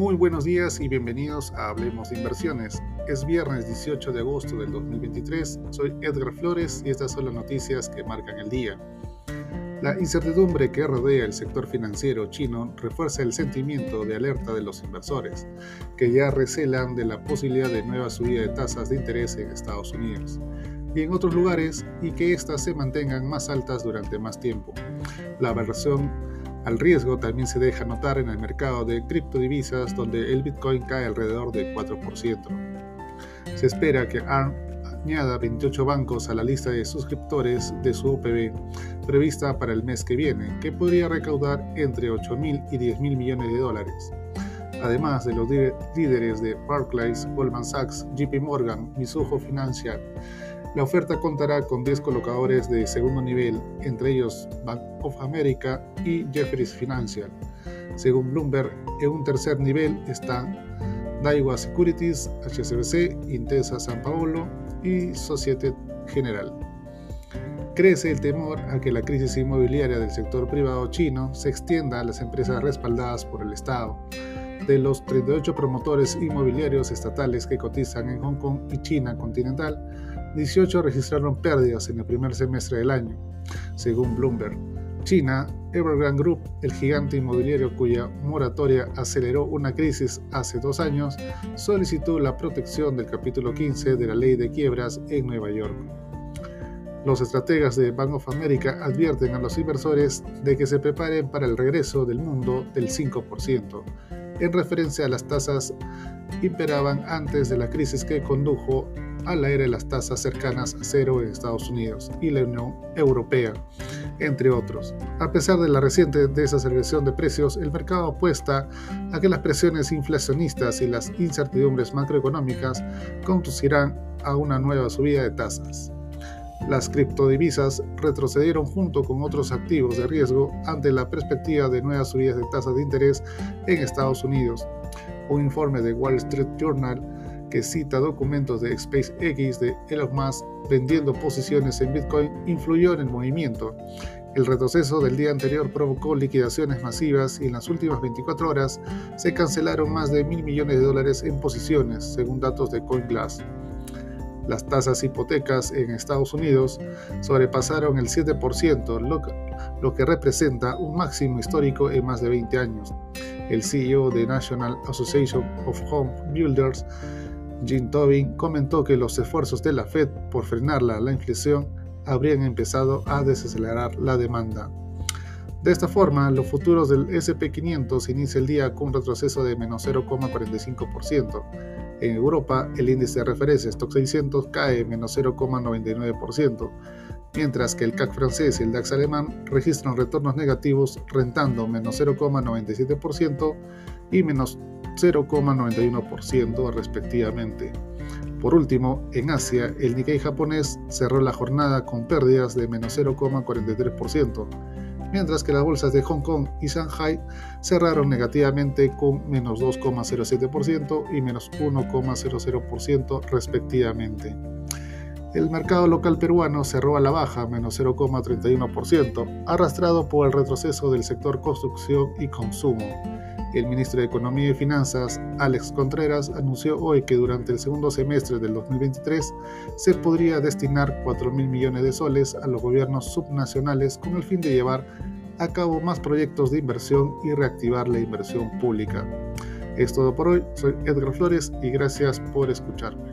Muy buenos días y bienvenidos a Hablemos de Inversiones. Es viernes 18 de agosto del 2023. Soy Edgar Flores y estas son las noticias que marcan el día. La incertidumbre que rodea el sector financiero chino refuerza el sentimiento de alerta de los inversores, que ya recelan de la posibilidad de nueva subida de tasas de interés en Estados Unidos y en otros lugares y que éstas se mantengan más altas durante más tiempo. La versión al riesgo también se deja notar en el mercado de criptodivisas donde el Bitcoin cae alrededor del 4%. Se espera que ARM añada 28 bancos a la lista de suscriptores de su OPB prevista para el mes que viene, que podría recaudar entre 8 mil y 10 mil millones de dólares. Además de los líderes de Barclays, Goldman Sachs, JP Morgan, Mizuho Financial, la oferta contará con 10 colocadores de segundo nivel, entre ellos Bank of America y Jefferies Financial. Según Bloomberg, en un tercer nivel están Daiwa Securities, HSBC, Intesa San Paolo y Societe General. Crece el temor a que la crisis inmobiliaria del sector privado chino se extienda a las empresas respaldadas por el Estado. De los 38 promotores inmobiliarios estatales que cotizan en Hong Kong y China continental, 18 registraron pérdidas en el primer semestre del año, según Bloomberg. China, Evergrande Group, el gigante inmobiliario cuya moratoria aceleró una crisis hace dos años, solicitó la protección del capítulo 15 de la ley de quiebras en Nueva York. Los estrategas de Bank of America advierten a los inversores de que se preparen para el regreso del mundo del 5%, en referencia a las tasas imperaban antes de la crisis que condujo a la era de las tasas cercanas a cero en Estados Unidos y la Unión Europea, entre otros. A pesar de la reciente desaceleración de precios, el mercado apuesta a que las presiones inflacionistas y las incertidumbres macroeconómicas conducirán a una nueva subida de tasas. Las criptodivisas retrocedieron junto con otros activos de riesgo ante la perspectiva de nuevas subidas de tasas de interés en Estados Unidos. Un informe de Wall Street Journal que cita documentos de SpaceX de Elon Musk vendiendo posiciones en Bitcoin, influyó en el movimiento. El retroceso del día anterior provocó liquidaciones masivas y en las últimas 24 horas se cancelaron más de mil millones de dólares en posiciones, según datos de CoinGlass. Las tasas hipotecas en Estados Unidos sobrepasaron el 7%, lo que, lo que representa un máximo histórico en más de 20 años. El CEO de National Association of Home Builders Jim Tobin comentó que los esfuerzos de la Fed por frenar la, inflación habrían empezado a desacelerar la demanda. De esta forma, los futuros del SP500 inicia el día con un retroceso de menos 0,45%. En Europa, el índice de referencia Stock 600 cae menos 0,99%, mientras que el CAC francés y el DAX alemán registran retornos negativos rentando menos 0,97% y menos 0,91% respectivamente. Por último, en Asia, el Nikkei japonés cerró la jornada con pérdidas de menos 0,43%, mientras que las bolsas de Hong Kong y Shanghai cerraron negativamente con menos 2,07% y menos 1,00% respectivamente. El mercado local peruano cerró a la baja, menos 0,31%, arrastrado por el retroceso del sector construcción y consumo el ministro de Economía y Finanzas, Alex Contreras, anunció hoy que durante el segundo semestre del 2023 se podría destinar 4 mil millones de soles a los gobiernos subnacionales con el fin de llevar a cabo más proyectos de inversión y reactivar la inversión pública. Es todo por hoy, soy Edgar Flores y gracias por escucharme.